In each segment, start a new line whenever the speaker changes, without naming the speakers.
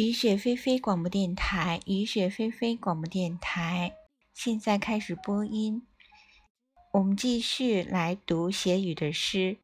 雨雪霏霏广播电台，雨雪霏霏广播电台，现在开始播音。我们继续来读写雨的诗。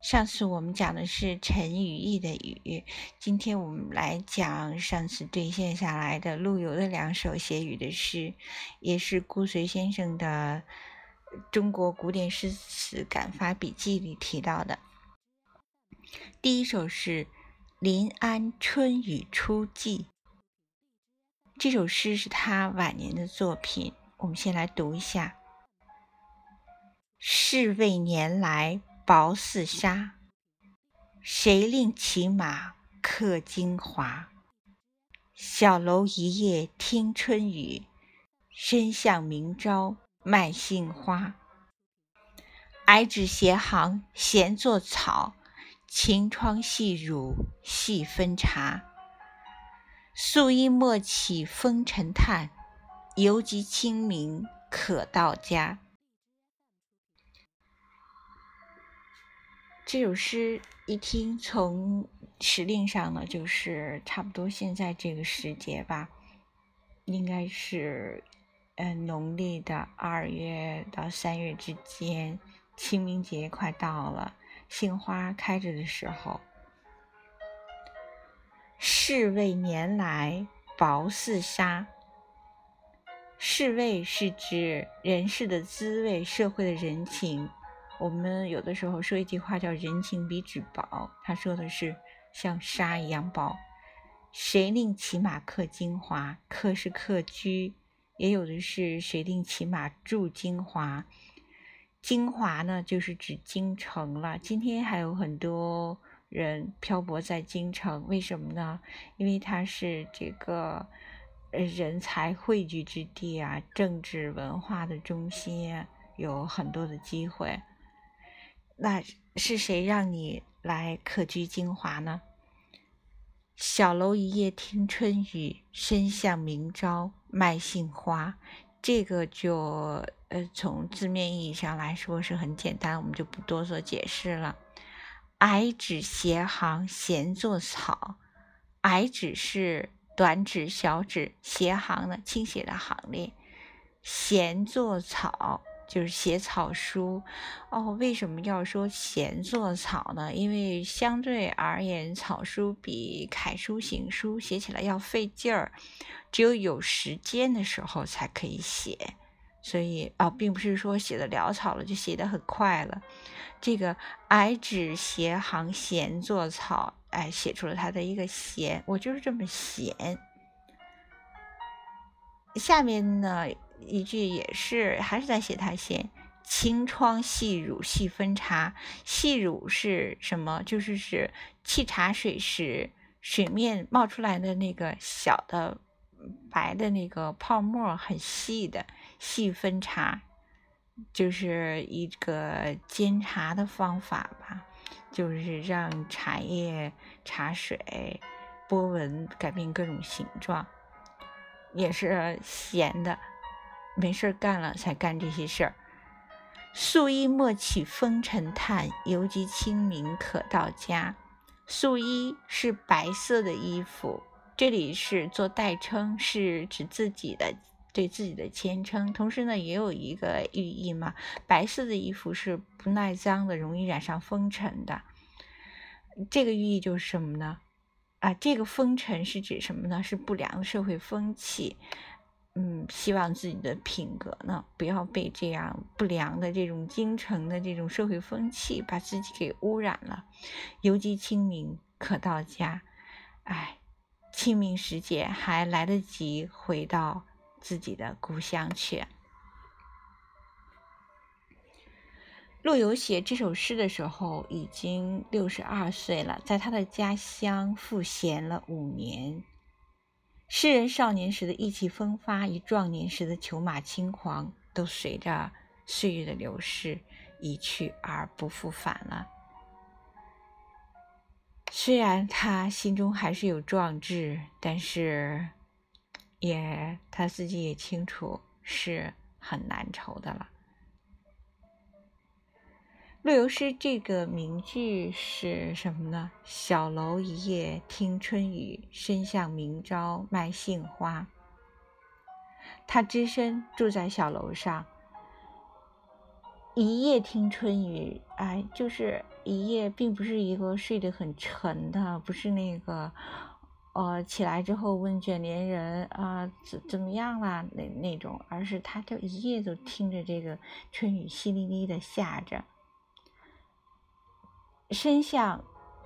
上次我们讲的是陈与义的雨，今天我们来讲上次兑现下来的陆游的两首写雨的诗，也是顾随先生的《中国古典诗词感发笔记》里提到的。第一首是。临安春雨初霁，这首诗是他晚年的作品。我们先来读一下：世味年来薄似纱，谁令骑马客京华？小楼一夜听春雨，深巷明朝卖杏花。矮纸斜行闲作草。晴窗细乳细分茶，素衣莫起风尘叹，犹及清明可到家。这首诗一听，从时令上呢，就是差不多现在这个时节吧，应该是嗯农历的二月到三月之间，清明节快到了。杏花开着的时候，世味年来薄似纱。世味是指人世的滋味，社会的人情。我们有的时候说一句话叫“人情比纸薄”，他说的是像纱一样薄。谁令骑马客京华？客是客居，也有的是谁令骑马住京华？京华呢，就是指京城了。今天还有很多人漂泊在京城，为什么呢？因为它是这个呃人才汇聚之地啊，政治文化的中心，有很多的机会。那是谁让你来客居京华呢？小楼一夜听春雨，深巷明朝卖杏花。这个就。呃，从字面意义上来说是很简单，我们就不多做解释了。矮指斜行闲作草，矮指是短指、小指，斜行的倾斜的行列。闲作草就是写草书。哦，为什么要说闲作草呢？因为相对而言，草书比楷书、行书写起来要费劲儿，只有有时间的时候才可以写。所以啊，并不是说写的潦草了就写的很快了。这个矮纸斜行闲作草，哎，写出了他的一个闲，我就是这么闲。下面呢一句也是还是在写他闲。晴窗细乳细分茶，细乳是什么？就是是沏茶水时水面冒出来的那个小的白的那个泡沫，很细的。细分茶就是一个煎茶的方法吧，就是让茶叶、茶水波纹改变各种形状，也是闲的，没事干了才干这些事儿。素衣莫起风尘叹，犹及清明可到家。素衣是白色的衣服，这里是做代称，是指自己的。对自己的谦称，同时呢，也有一个寓意嘛。白色的衣服是不耐脏的，容易染上风尘的。这个寓意就是什么呢？啊，这个风尘是指什么呢？是不良社会风气。嗯，希望自己的品格呢，不要被这样不良的这种京城的这种社会风气把自己给污染了。犹及清明可到家，哎，清明时节还来得及回到。自己的故乡去。陆游写这首诗的时候已经六十二岁了，在他的家乡赋闲了五年。诗人少年时的意气风发，与壮年时的裘马轻狂，都随着岁月的流逝一去而不复返了。虽然他心中还是有壮志，但是。也他自己也清楚是很难酬的了。陆游诗这个名句是什么呢？小楼一夜听春雨，深巷明朝卖杏花。他只身住在小楼上，一夜听春雨，哎，就是一夜，并不是一个睡得很沉的，不是那个，呃，起来之后问卷帘人啊怎怎么样啦那那种，而是他就一夜都听着这个春雨淅沥沥的下着。深巷，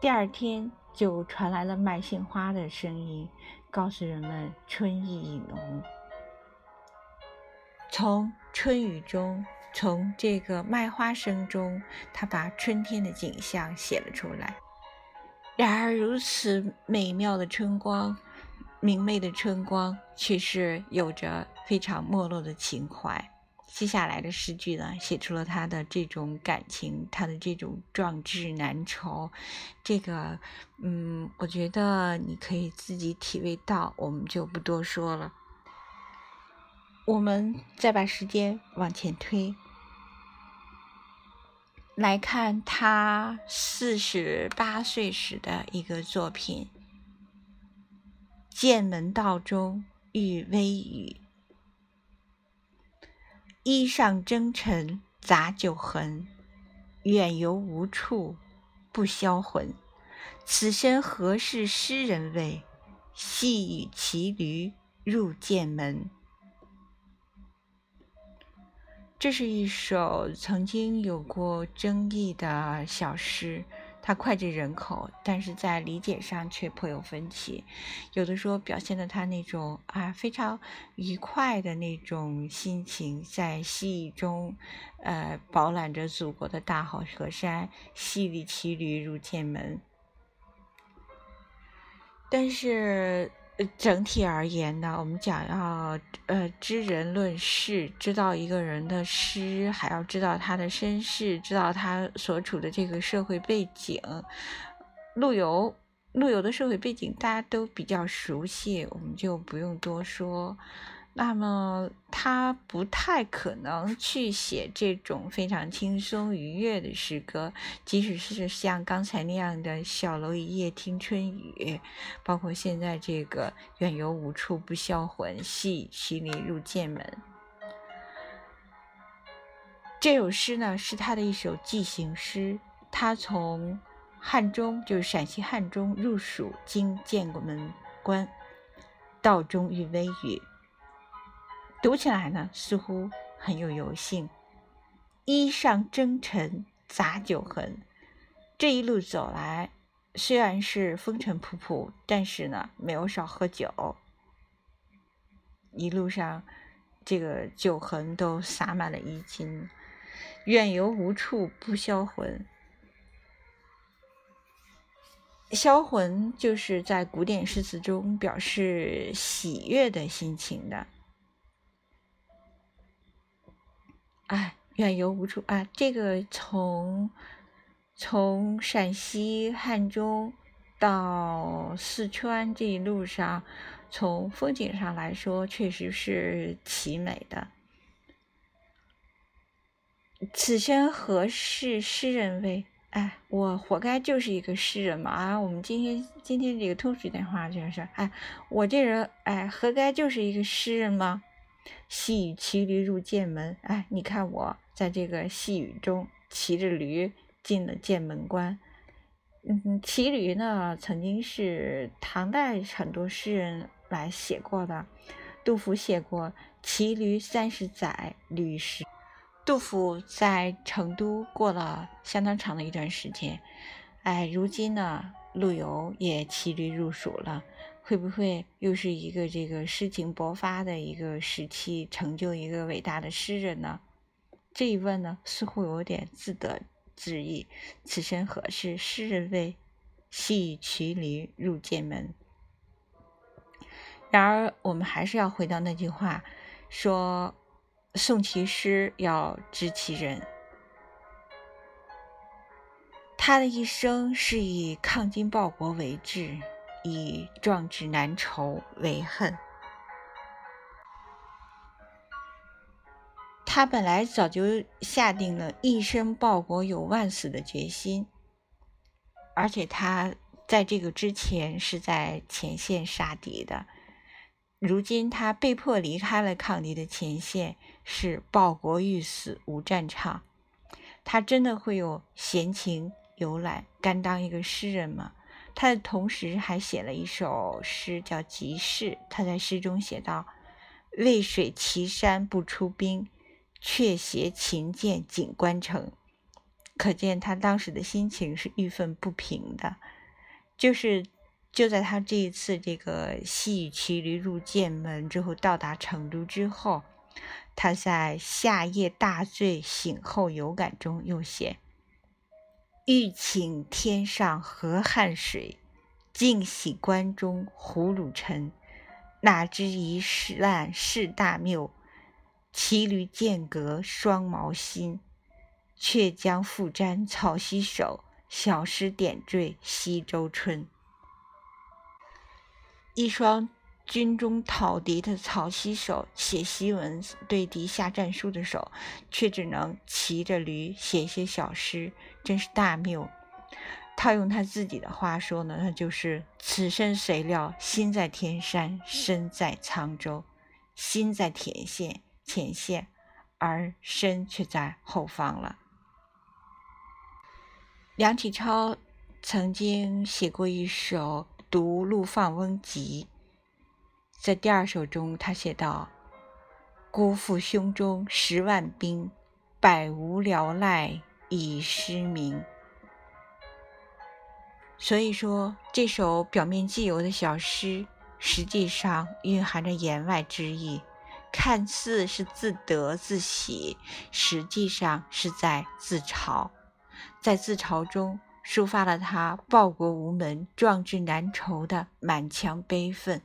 第二天就传来了卖杏花的声音，告诉人们春意已浓。从春雨中，从这个卖花声中，他把春天的景象写了出来。然而，如此美妙的春光，明媚的春光，却是有着非常没落的情怀。接下来的诗句呢，写出了他的这种感情，他的这种壮志难酬。这个，嗯，我觉得你可以自己体味到，我们就不多说了。我们再把时间往前推，来看他四十八岁时的一个作品：“剑门道中遇微雨。”衣上征尘杂酒痕，远游无处不销魂。此身何事诗人味？细雨骑驴入剑门。这是一首曾经有过争议的小诗。他脍炙人口，但是在理解上却颇有分歧。有的说表现的他那种啊非常愉快的那种心情，在西域中，呃饱览着祖国的大好河山，西里骑驴入剑门。但是。整体而言呢，我们讲要呃知人论事，知道一个人的诗，还要知道他的身世，知道他所处的这个社会背景。陆游，陆游的社会背景大家都比较熟悉，我们就不用多说。那么他不太可能去写这种非常轻松愉悦的诗歌，即使是像刚才那样的小楼一夜听春雨，包括现在这个远游无处不销魂，细骑驴入剑门。这首诗呢是他的一首寄行诗，他从汉中，就是陕西汉中入蜀，经剑门关，道中遇微雨。读起来呢，似乎很有油性。衣上征尘杂酒痕，这一路走来，虽然是风尘仆仆，但是呢，没有少喝酒。一路上，这个酒痕都洒满了衣襟。远游无处不销魂，销魂就是在古典诗词中表示喜悦的心情的。哎，远游无处啊！这个从从陕西汉中到四川这一路上，从风景上来说，确实是奇美的。此身何事诗人味？哎，我活该就是一个诗人嘛！啊，我们今天今天这个通俗点话就是，哎，我这人哎，活该就是一个诗人吗？细雨骑驴入剑门，哎，你看我在这个细雨中骑着驴进了剑门关。嗯，骑驴呢，曾经是唐代很多诗人来写过的。杜甫写过“骑驴三十载，屡试”。杜甫在成都过了相当长的一段时间。哎，如今呢，陆游也骑驴入蜀了。会不会又是一个这个诗情勃发的一个时期，成就一个伟大的诗人呢？这一问呢，似乎有点自得自意。此身何事诗人味？系骑驴入剑门。然而，我们还是要回到那句话，说诵其诗要知其人。他的一生是以抗金报国为志。以壮志难酬为恨。他本来早就下定了一生报国有万死的决心，而且他在这个之前是在前线杀敌的。如今他被迫离开了抗敌的前线，是报国欲死无战场。他真的会有闲情游览，甘当一个诗人吗？他同时还写了一首诗，叫《集市》。他在诗中写道：“渭水岐山不出兵，却携秦剑锦官城。”可见他当时的心情是郁愤不平的，就是。就在他这一次这个西域骑驴入剑门之后，到达成都之后，他在夏夜大醉醒后有感中又写：“欲请天上河汉水，尽洗关中胡虏尘。哪知一烂事大谬，骑驴间隔双毛心。却将复沾草溪手，小诗点缀西洲春。”一双军中讨敌的草溪手，写檄文对敌下战书的手，却只能骑着驴写些小诗，真是大谬。套用他自己的话说呢，那就是“此生谁料，心在天山，身在沧州，心在前线前线，而身却在后方了。”梁启超曾经写过一首。读《陆放翁集》，在第二首中，他写道：“辜负胸中十万兵，百无聊赖已失明。”所以说，这首表面既有的小诗，实际上蕴含着言外之意，看似是自得自喜，实际上是在自嘲，在自嘲中。抒发了他报国无门、壮志难酬的满腔悲愤。